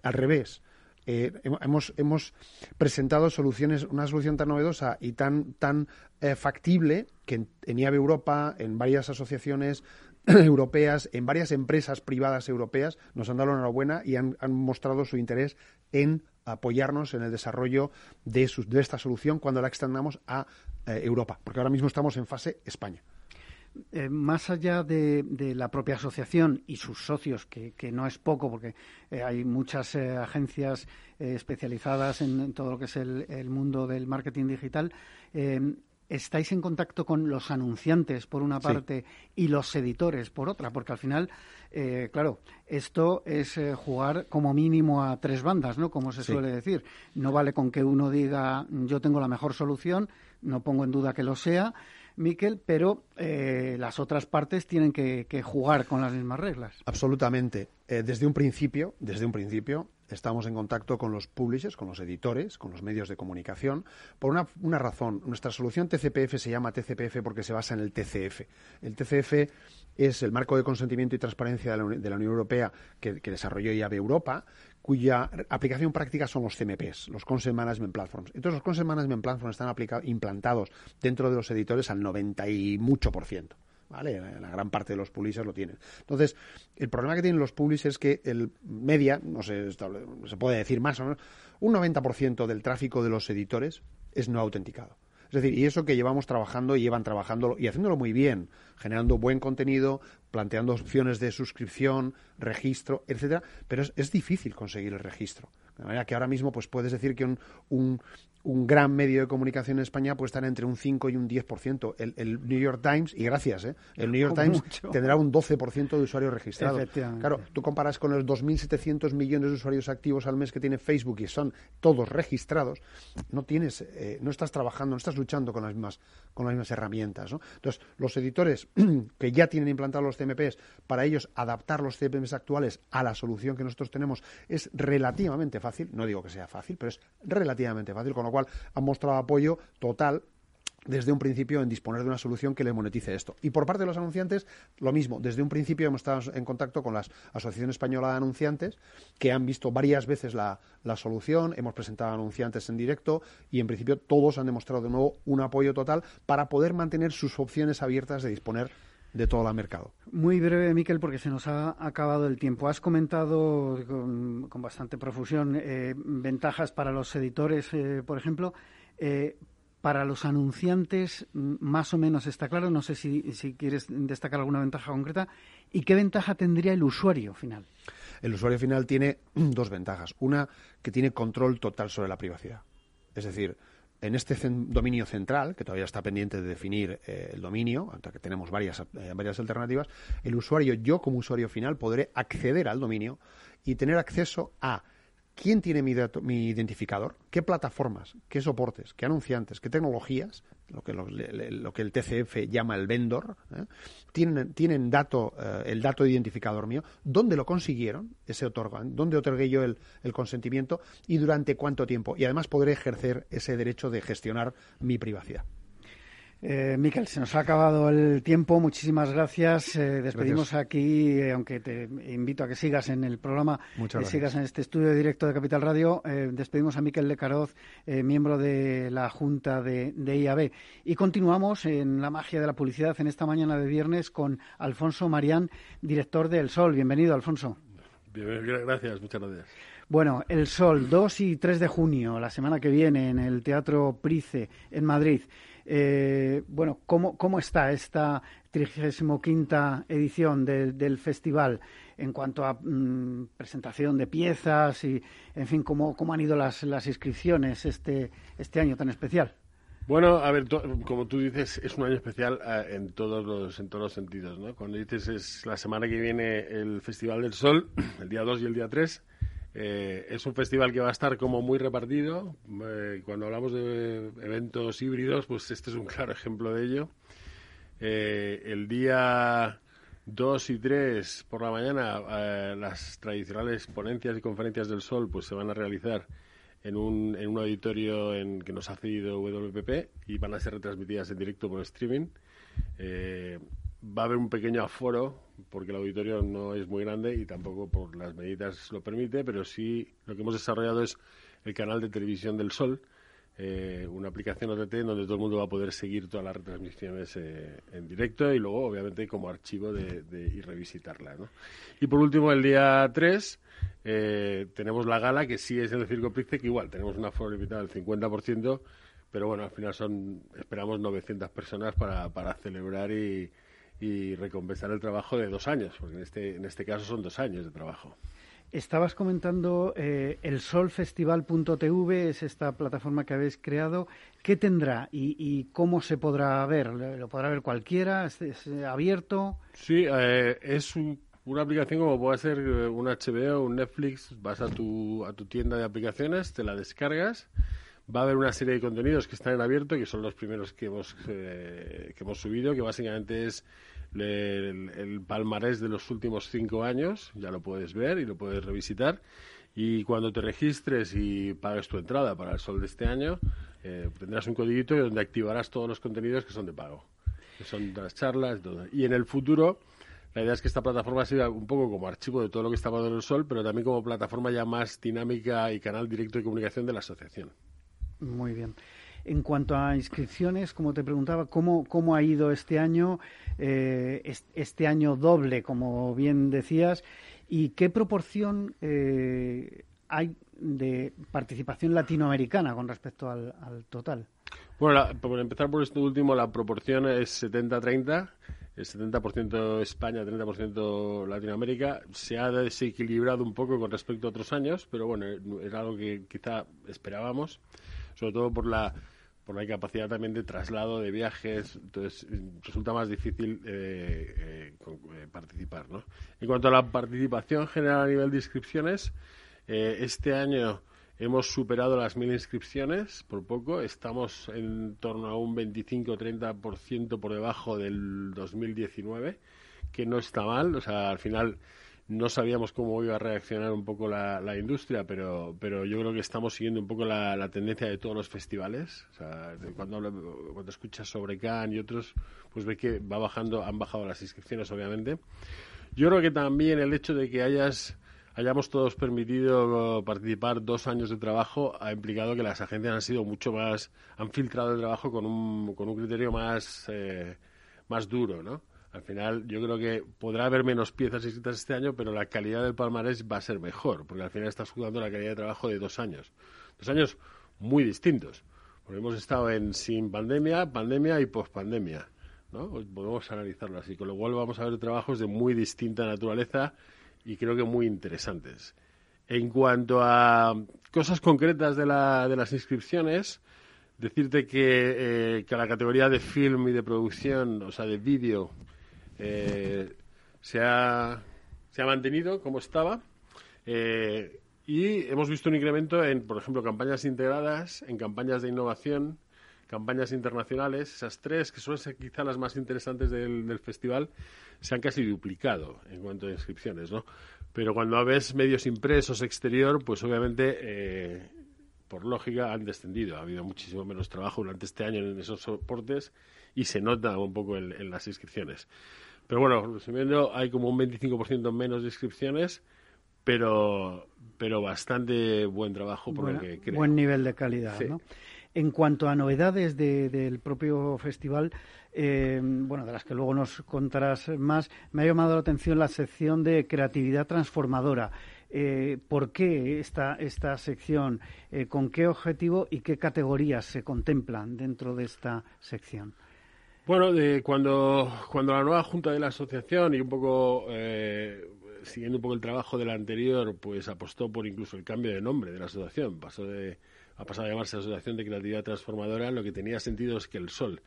Al revés, eh, hemos, hemos presentado soluciones, una solución tan novedosa y tan, tan eh, factible que en, en, IAB Europa, en varias asociaciones europeas, en varias empresas privadas europeas, nos han dado la enhorabuena y han, mostrado su interés en apoyarnos en el desarrollo de, su, de esta solución cuando la extendamos a eh, Europa, porque ahora mismo estamos en fase España. Eh, más allá de, la propia asociación y sus socios, que, que no es poco, porque eh, hay muchas agencias especializadas en, todo lo que es el, el mundo del marketing digital, estáis en contacto con los anunciantes, por una parte, sí. y los editores, por otra, porque al final, eh, claro, esto es eh, jugar como mínimo a tres bandas, ¿no? Como se sí. suele decir. No vale con que uno diga yo tengo la mejor solución, no pongo en duda que lo sea, Miquel, pero eh, las otras partes tienen que, que, jugar con las mismas reglas. Absolutamente. Eh, desde un principio, desde un principio, estamos en contacto con los publishers, con los editores, con los medios de comunicación, por una, razón. Nuestra solución TCPF se llama TCPF porque se basa en el TCF. El TCF es el marco de consentimiento y transparencia de la, de la Unión Europea que, que desarrolló IAB Europa, cuya aplicación práctica son los CMPs, los Consent Management Platforms. Entonces, los Consent Management Platforms están implantados dentro de los editores al 90 y mucho por ciento. ¿Vale? La gran parte de los publishers lo tienen. Entonces, el problema que tienen los publishers es que el media, no sé, se puede decir más o menos, un 90% del tráfico de los editores es no autenticado. Es decir, y eso que llevamos trabajando y llevan trabajando y haciéndolo muy bien, generando buen contenido, planteando opciones de suscripción, registro, etcétera, pero es, es difícil conseguir el registro. De manera que ahora mismo pues puedes decir que un, un gran medio de comunicación en España puede estar entre un 5 y un 10%. El, el New York Times, y gracias, ¿eh? el New York Times Mucho. tendrá un 12% de usuarios registrados. Claro, tú comparas con los 2.700 millones de usuarios activos al mes que tiene Facebook y son todos registrados, no tienes, eh, no estás trabajando, no estás luchando con las mismas, con las mismas herramientas. ¿no? Entonces, los editores que ya tienen implantados los CMPs, para ellos adaptar los CMPs actuales a la solución que nosotros tenemos es relativamente fácil. No digo que sea fácil, pero es relativamente fácil, con lo cual han mostrado apoyo total desde un principio en disponer de una solución que le monetice esto. Y por parte de los anunciantes, lo mismo. Desde un principio hemos estado en contacto con la Asociación Española de Anunciantes, que han visto varias veces la, la solución, hemos presentado anunciantes en directo y en principio todos han demostrado de nuevo un apoyo total para poder mantener sus opciones abiertas de disponer de todo el mercado. Muy breve, Miquel, porque se nos ha acabado el tiempo. Has comentado con, con bastante profusión eh, ventajas para los editores, eh, por ejemplo. Eh, para los anunciantes, mm, más o menos está claro. No sé si, si quieres destacar alguna ventaja concreta. ¿Y qué ventaja tendría el usuario final? El usuario final tiene dos ventajas. Una, que tiene control total sobre la privacidad. Es decir, en este dominio central, que todavía está pendiente de definir eh, el dominio, que tenemos varias, eh, varias alternativas, el usuario, yo como usuario final, podré acceder al dominio y tener acceso a quién tiene mi identificador, qué plataformas, qué soportes, qué anunciantes, qué tecnologías, lo que, lo, que el TCF llama el vendor, ¿eh? tienen, tienen dato, eh, el dato de identificador mío, dónde lo consiguieron, ese otorgan, dónde otorgué yo el, el consentimiento y durante cuánto tiempo. Y además podré ejercer ese derecho de gestionar mi privacidad. Eh, Miquel, se nos ha acabado el tiempo. Muchísimas gracias. Eh, despedimos Gracias. aquí, eh, aunque te invito a que sigas en el programa, que gracias. sigas en este estudio directo de Capital Radio. Eh, despedimos a Miquel Lecaroz, eh, miembro de la Junta de, de IAB. Y continuamos en la magia de la publicidad en esta mañana de viernes con Alfonso Marián, director de El Sol. Bienvenido, Alfonso. Bien, gracias, muchas gracias. Bueno, El Sol, 2 y 3 de junio, la semana que viene, en el Teatro Price, en Madrid. Eh, bueno, ¿cómo, ¿cómo está esta 35 edición del- festival en cuanto a mm, presentación de piezas y, en fin, cómo, cómo han ido las, las inscripciones este, este año tan especial? Bueno, a ver, como tú dices, es un año especial eh, en todos los en todos los sentidos, ¿no? Cuando dices es la semana que viene el Festival del Sol, el día 2 y el día 3, eh, es un festival que va a estar como muy repartido. Eh, cuando hablamos de eventos híbridos, pues este es un claro ejemplo de ello. Eh, el día 2 y 3 por la mañana, las tradicionales ponencias y conferencias del Sol pues se van a realizar en un, en un auditorio en, que nos ha cedido WPP y van a ser retransmitidas en directo por streaming. Va a haber un pequeño aforo porque el auditorio no es muy grande y tampoco por las medidas lo permite, pero sí lo que hemos desarrollado es el canal de televisión del Sol, eh, una aplicación OTT donde todo el mundo va a poder seguir todas las retransmisiones eh, en directo y luego, obviamente, como archivo de, de- y revisitarla. ¿no? Y por último, el día 3 eh, tenemos la gala, que sí es en el Circo que igual tenemos una aforo limitado del 50%, pero bueno, al final son, esperamos 900 personas para celebrar y, y recompensar el trabajo de dos años, porque en este, en este caso son dos años de trabajo. Estabas comentando eh, el solfestival.tv, es esta plataforma que habéis creado. ¿Qué tendrá y, y cómo se podrá ver? ¿Lo podrá ver cualquiera? ¿Es, es, abierto? Sí, eh, es un- una aplicación como puede ser eh, un HBO, un Netflix. Vas a tu, a tu tienda de aplicaciones, te la descargas. Va a haber una serie de contenidos que están en abierto, que son los primeros que hemos, eh, que hemos subido, que básicamente es el, el palmarés de los últimos cinco años. Ya lo puedes ver y lo puedes revisitar. Y cuando te registres y pagues tu entrada para el sol de este año, eh, tendrás un codiguito donde activarás todos los contenidos que son de pago que son las charlas, todo. Y en el futuro, la idea es que esta plataforma sea un poco como archivo de todo lo que está pasando en el Sol, pero también como plataforma ya más dinámica y canal directo de comunicación de la asociación. Muy bien. En cuanto a inscripciones, como te preguntaba, ¿cómo, cómo ha ido este año, eh, es- este año doble, como bien decías, y qué proporción eh, hay de participación latinoamericana con respecto al, al total? Bueno, por empezar por esto último, la proporción es 70-30. El 70% España, 30% Latinoamérica. Se ha desequilibrado un poco con respecto a otros años, pero bueno, era algo que quizá esperábamos, sobre todo por la por la incapacidad también de traslado de viajes, entonces resulta más difícil eh, eh, eh, participar. ¿no? En cuanto a la participación general a nivel de inscripciones, este año hemos superado las mil inscripciones por poco, estamos en torno a un 25-30% por debajo del 2019, que no está mal, o sea, al final no sabíamos cómo iba a reaccionar un poco la, industria, pero, pero yo creo que estamos siguiendo un poco la, tendencia de todos los festivales. Cuando, escuchas sobre Cannes y otros, pues ve que va bajando, han bajado las inscripciones, obviamente. Yo creo que también el hecho de que hayas hayamos todos permitido participar dos años de trabajo ha implicado que las agencias han sido mucho más, han filtrado el trabajo con un, con un criterio más, eh, más duro, ¿no? Al final, yo creo que podrá haber menos piezas escritas este año, pero la calidad del palmarés va a ser mejor, porque al final estás jugando la calidad de trabajo de dos años. Dos años muy distintos. Porque hemos estado en sin pandemia, pandemia y pospandemia. ¿no? Pues podemos analizarlo así. Con lo cual vamos a ver trabajos de muy distinta naturaleza y creo que muy interesantes. En cuanto a cosas concretas de, la, de las inscripciones, decirte que, eh, que la categoría de film y de producción, o sea, de vídeo, eh, se, ha, se ha mantenido como estaba. Eh, y hemos visto un incremento en, por ejemplo, campañas integradas, en campañas de innovación, campañas internacionales. Esas tres, que son quizá las más interesantes del, festival, se han casi duplicado en cuanto a inscripciones, ¿no? Pero cuando ves medios impresos exterior, pues obviamente, eh, por lógica, han descendido. Ha habido muchísimo menos trabajo durante este año en esos soportes y se nota un poco en las inscripciones. Pero bueno, resumiendo, hay como un 25% menos de inscripciones, pero, pero bastante buen trabajo por lo que creo. Buen nivel de calidad, ¿no? En cuanto a novedades del propio festival, eh, bueno, de las que luego nos contarás más, me ha llamado la atención la sección de creatividad transformadora. Eh, ¿Por qué esta, esta sección? Eh, ¿Con qué objetivo y qué categorías se contemplan dentro de esta sección? Bueno, de cuando, cuando la nueva junta de la asociación y un poco eh, siguiendo un poco el trabajo de la anterior, pues apostó por incluso el cambio de nombre de la asociación. Pasó de, ha pasado a llamarse Asociación de Creatividad Transformadora. Lo que tenía sentido es que el sol,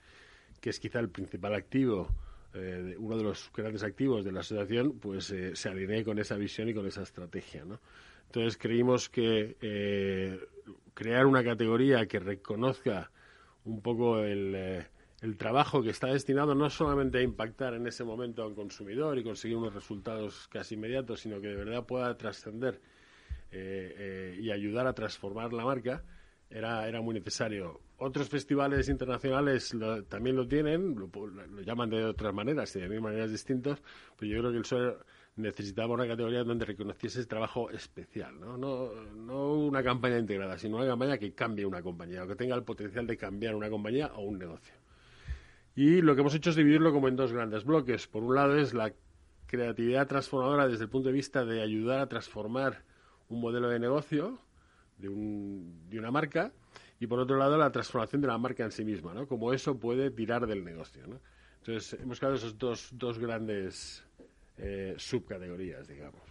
que es quizá el principal activo, eh, uno de los grandes activos de la asociación, pues eh, se alinee con esa visión y con esa estrategia, ¿no? Entonces creímos que crear una categoría que reconozca un poco el el trabajo que está destinado no solamente a impactar en ese momento a un consumidor y conseguir unos resultados casi inmediatos, sino que de verdad pueda trascender eh, eh, y ayudar a transformar la marca, era, era muy necesario. Otros festivales internacionales también lo tienen, lo, llaman de otras maneras y de mil maneras distintas, pero yo creo que el SOE necesitaba una categoría donde reconociese ese trabajo especial, ¿no? ¿no? No una campaña integrada, sino una campaña que cambie una compañía, o que tenga el potencial de cambiar una compañía o un negocio. Y lo que hemos hecho es dividirlo como en dos grandes bloques. Por un lado es la creatividad transformadora desde el punto de vista de ayudar a transformar un modelo de negocio de, un, de una marca y por otro lado la transformación de la marca en sí misma, ¿no? Como eso puede tirar del negocio, ¿no? Entonces hemos creado esas dos, dos grandes eh, subcategorías, digamos.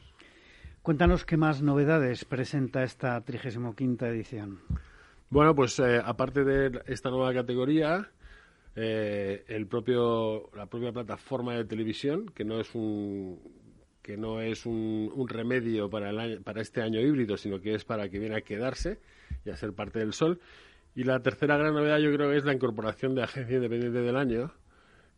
Cuéntanos qué más novedades presenta esta 35 edición. Bueno, pues eh, aparte de esta nueva categoría, eh, el propio, la propia plataforma de televisión, que no es un, que no es un, remedio para, el para este año híbrido, sino que es para que viene a quedarse y a ser parte del sol. Y la tercera gran novedad yo creo que es la incorporación de Agencia Independiente del Año,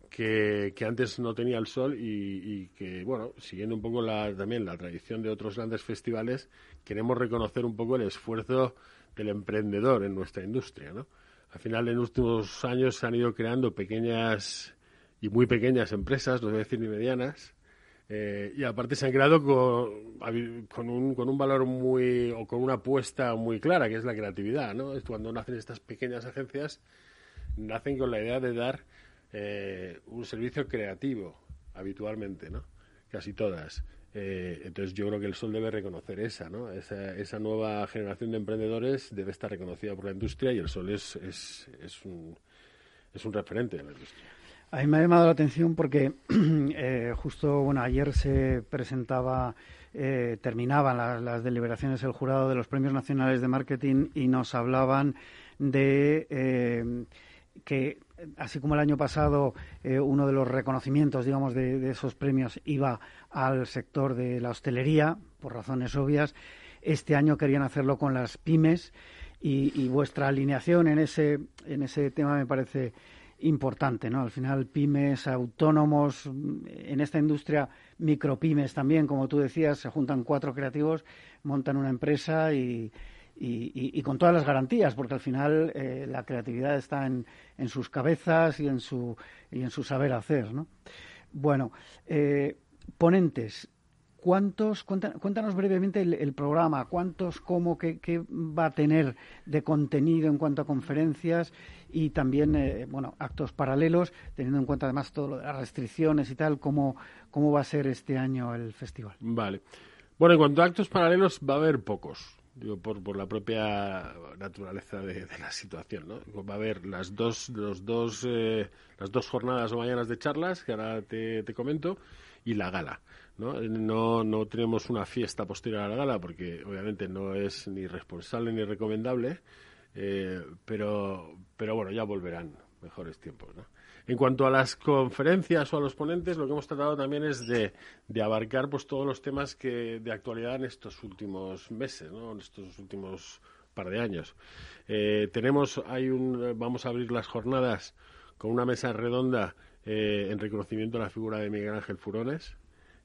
que, que antes no tenía el sol y, y, que, bueno, siguiendo un poco la, también la tradición de otros grandes festivales, queremos reconocer un poco el esfuerzo del emprendedor en nuestra industria, ¿no? Al final, en últimos años se han ido creando pequeñas y muy pequeñas empresas, no voy a decir ni medianas, eh, y aparte se han creado con, con, un, con un valor muy, o con una apuesta muy clara, que es la creatividad, ¿no? Cuando nacen estas pequeñas agencias, nacen con la idea de dar eh, un servicio creativo, habitualmente, ¿no? casi todas. Eh, entonces yo creo que el Sol debe reconocer esa, ¿no? Esa, esa, nueva generación de emprendedores debe estar reconocida por la industria y el Sol es, es, un, es un referente de la industria. A mí me ha llamado la atención porque eh, justo, bueno, ayer se presentaba, eh, terminaban las deliberaciones del jurado de los Premios Nacionales de Marketing y nos hablaban de eh, que, así como el año pasado, eh, uno de los reconocimientos, digamos, de, esos premios iba al sector de la hostelería, por razones obvias, este año querían hacerlo con las pymes y, vuestra alineación en ese, en ese tema me parece importante, ¿no? Al final, pymes, autónomos, en esta industria, micropymes también, como tú decías, se juntan cuatro creativos, montan una empresa y, y, con todas las garantías, porque al final eh, la creatividad está en, en, sus cabezas y en su, y en su saber hacer. ¿no? Bueno, eh, ponentes. ¿Cuántos, cuéntanos, brevemente el, programa, cuántos, cómo, qué, va a tener de contenido en cuanto a conferencias y también, eh, bueno, actos paralelos, teniendo en cuenta además todo lo de las restricciones y tal, cómo, cómo va a ser este año el festival. Vale. Bueno, en cuanto a actos paralelos, va a haber pocos digo, por, por la propia naturaleza de, la situación, ¿no? Va a haber las dos, los dos, eh, las dos jornadas o mañanas de charlas, que ahora te, te comento, y la gala. ¿no? No, no tenemos una fiesta posterior a la gala porque obviamente no es ni responsable ni recomendable, eh, pero, pero bueno, ya volverán mejores tiempos. ¿no? En cuanto a las conferencias o a los ponentes, lo que hemos tratado también es de, abarcar pues todos los temas que de actualidad en estos últimos meses, ¿no? en estos últimos par de años. Eh, tenemos, hay un, vamos a abrir las jornadas con una mesa redonda eh, en reconocimiento a la figura de Miguel Ángel Furones,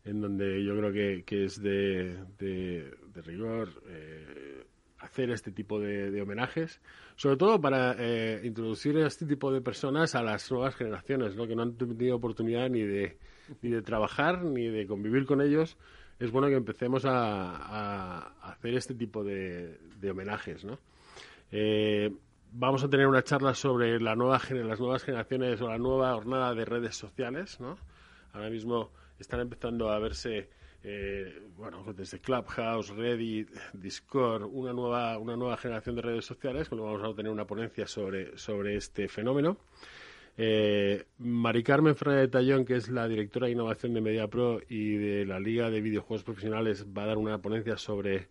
en donde yo creo que, que es de, de, rigor eh, hacer este tipo de, homenajes, sobre todo para eh, introducir a este tipo de personas a las nuevas generaciones, ¿no? que no han tenido oportunidad ni de, ni de trabajar ni de convivir con ellos. Es bueno que empecemos a, hacer este tipo de, homenajes. ¿no? Eh, vamos a tener una charla sobre la nueva, las nuevas generaciones o la nueva jornada de redes sociales. ¿no? Ahora mismo están empezando a verse eh, bueno, desde Clubhouse, Reddit, Discord, una nueva, una nueva generación de redes sociales, cuando vamos a tener una ponencia sobre, sobre este fenómeno. Eh, Mari Carmen Fernández de Tallón, que es la directora de innovación de MediaPro y de la Liga de Videojuegos Profesionales, va a dar una ponencia sobre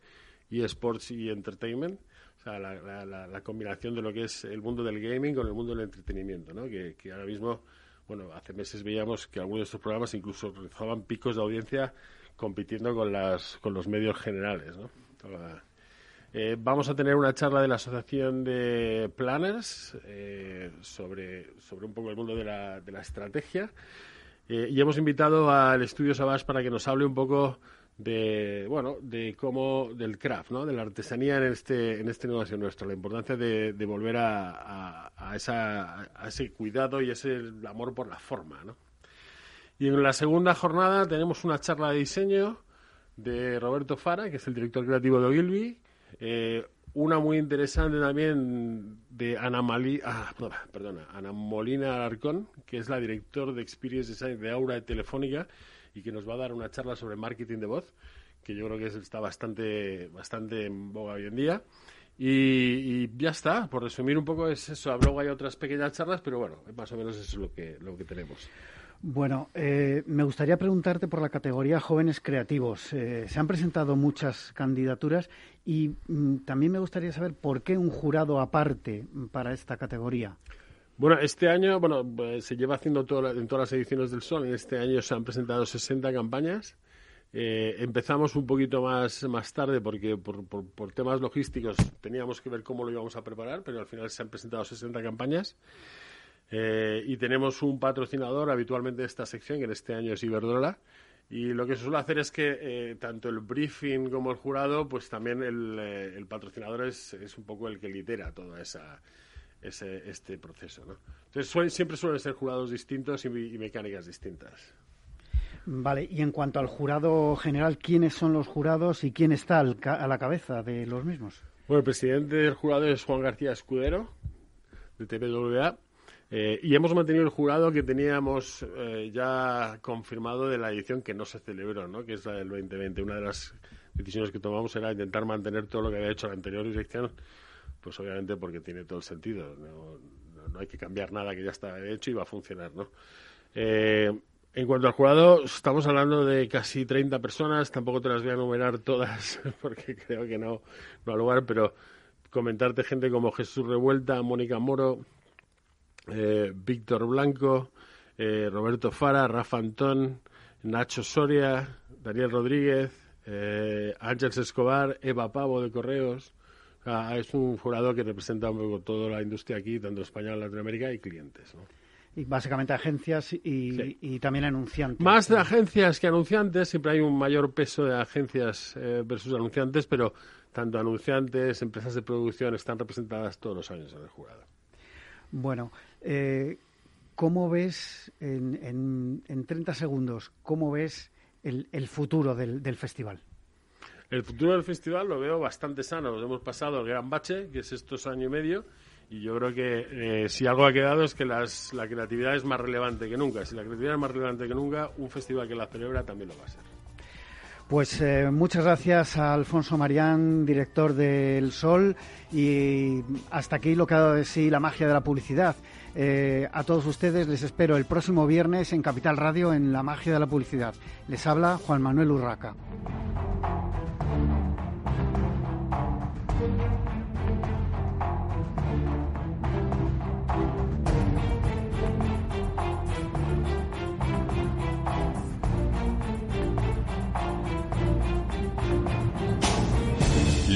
eSports y Entertainment. O sea, la, combinación de lo que es el mundo del gaming con el mundo del entretenimiento, ¿no? que, que ahora mismo, bueno, hace meses veíamos que algunos de estos programas incluso realizaban picos de audiencia compitiendo con, las, con los medios generales. ¿no? Eh, vamos a tener una charla de la Asociación de Planners eh, sobre, sobre un poco el mundo de la, de la estrategia. Eh, y hemos invitado al estudio Sabas para que nos hable un poco de bueno de cómo del craft no de la artesanía en este en este negocio nuestro la importancia de, de volver a, a, esa, a ese cuidado y ese amor por la forma no y en la segunda jornada tenemos una charla de diseño de Roberto Fara, que es el director creativo de Ogilvy. Eh, una muy interesante también de Ana, ah, perdona, Ana Molina Alarcón, que es la director de Experience Design de Aura de Telefónica y que nos va a dar una charla sobre marketing de voz, que yo creo que está bastante, bastante en boga hoy en día. Y, ya está, por resumir un poco es eso. Luego hay otras pequeñas charlas, pero bueno, más o menos eso es lo que, lo que tenemos. Bueno, eh, me gustaría preguntarte por la categoría jóvenes creativos. Eh, se han presentado muchas candidaturas y mm, también me gustaría saber por qué un jurado aparte para esta categoría. Bueno, este año, bueno, pues, se lleva haciendo en todas las ediciones del Sol. En este año se han presentado 60 campañas. Eh, empezamos un poquito más, más tarde porque por, por, temas logísticos teníamos que ver cómo lo íbamos a preparar, pero al final se han presentado 60 campañas. Eh, y tenemos un patrocinador habitualmente de esta sección, que en este año es Iberdrola. Y lo que se suele hacer es que eh, tanto el briefing como el jurado, pues también el, eh, patrocinador es, es, un poco el que lidera todo esa, ese, este proceso. ¿no? Entonces siempre suelen ser jurados distintos y, mecánicas distintas. Vale, y en cuanto al jurado general, ¿quiénes son los jurados y quién está a la cabeza de los mismos? Bueno, el presidente del jurado es Juan García Escudero, de TVWA Eh, y hemos mantenido el jurado que teníamos eh, ya confirmado de la edición que no se celebró, ¿no? que es la del 2020. Una de las decisiones que tomamos era intentar mantener todo lo que había hecho la anterior dirección, pues obviamente porque tiene todo el sentido. No, no, hay que cambiar nada que ya está hecho y va a funcionar. ¿no? Eh, en cuanto al jurado, estamos hablando de casi 30 personas. Tampoco te las voy a enumerar todas porque creo que no, no ha lugar, pero comentarte gente como Jesús Revuelta, Mónica Moro, eh, Víctor Blanco, eh, Roberto Fara, Rafa Antón, Nacho Soria, Daniel Rodríguez, eh, Ángel Escobar, Eva Pavo de Correos. es un jurado que representa un poco toda la industria aquí, tanto española, Latinoamérica y clientes. Y básicamente agencias y, también anunciantes. Más de agencias que anunciantes, siempre hay un mayor peso de agencias versus anunciantes, pero tanto anunciantes, empresas de producción están representadas todos los años en el jurado. Bueno, eh, ¿cómo ves, en, en, 30 segundos, cómo ves el, futuro del, festival? El futuro del festival lo veo bastante sano. Nos hemos pasado el gran bache, que es estos año y medio, y yo creo que eh, si algo ha quedado es que la creatividad es más relevante que nunca. Si la creatividad es más relevante que nunca, un festival que la celebra también lo va a ser. Pues eh, muchas gracias a Alfonso Marián, director del Sol, y hasta aquí lo que ha dado de sí la magia de la publicidad. Eh, a todos ustedes les espero el próximo viernes en Capital Radio en La magia de la publicidad. Les habla Juan Manuel Urraca.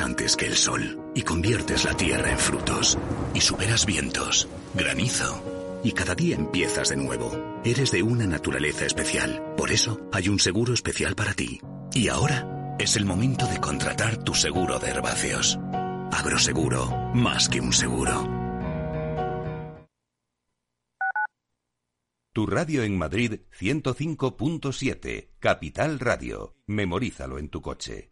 Antes que el sol y conviertes la tierra en frutos y superas vientos, granizo y cada día empiezas de nuevo. Eres de una naturaleza especial, por eso hay un seguro especial para ti. Y ahora es el momento de contratar tu seguro de herbáceos. Agroseguro, más que un seguro. Tu radio en Madrid 105.7, Capital Radio. Memorízalo en tu coche.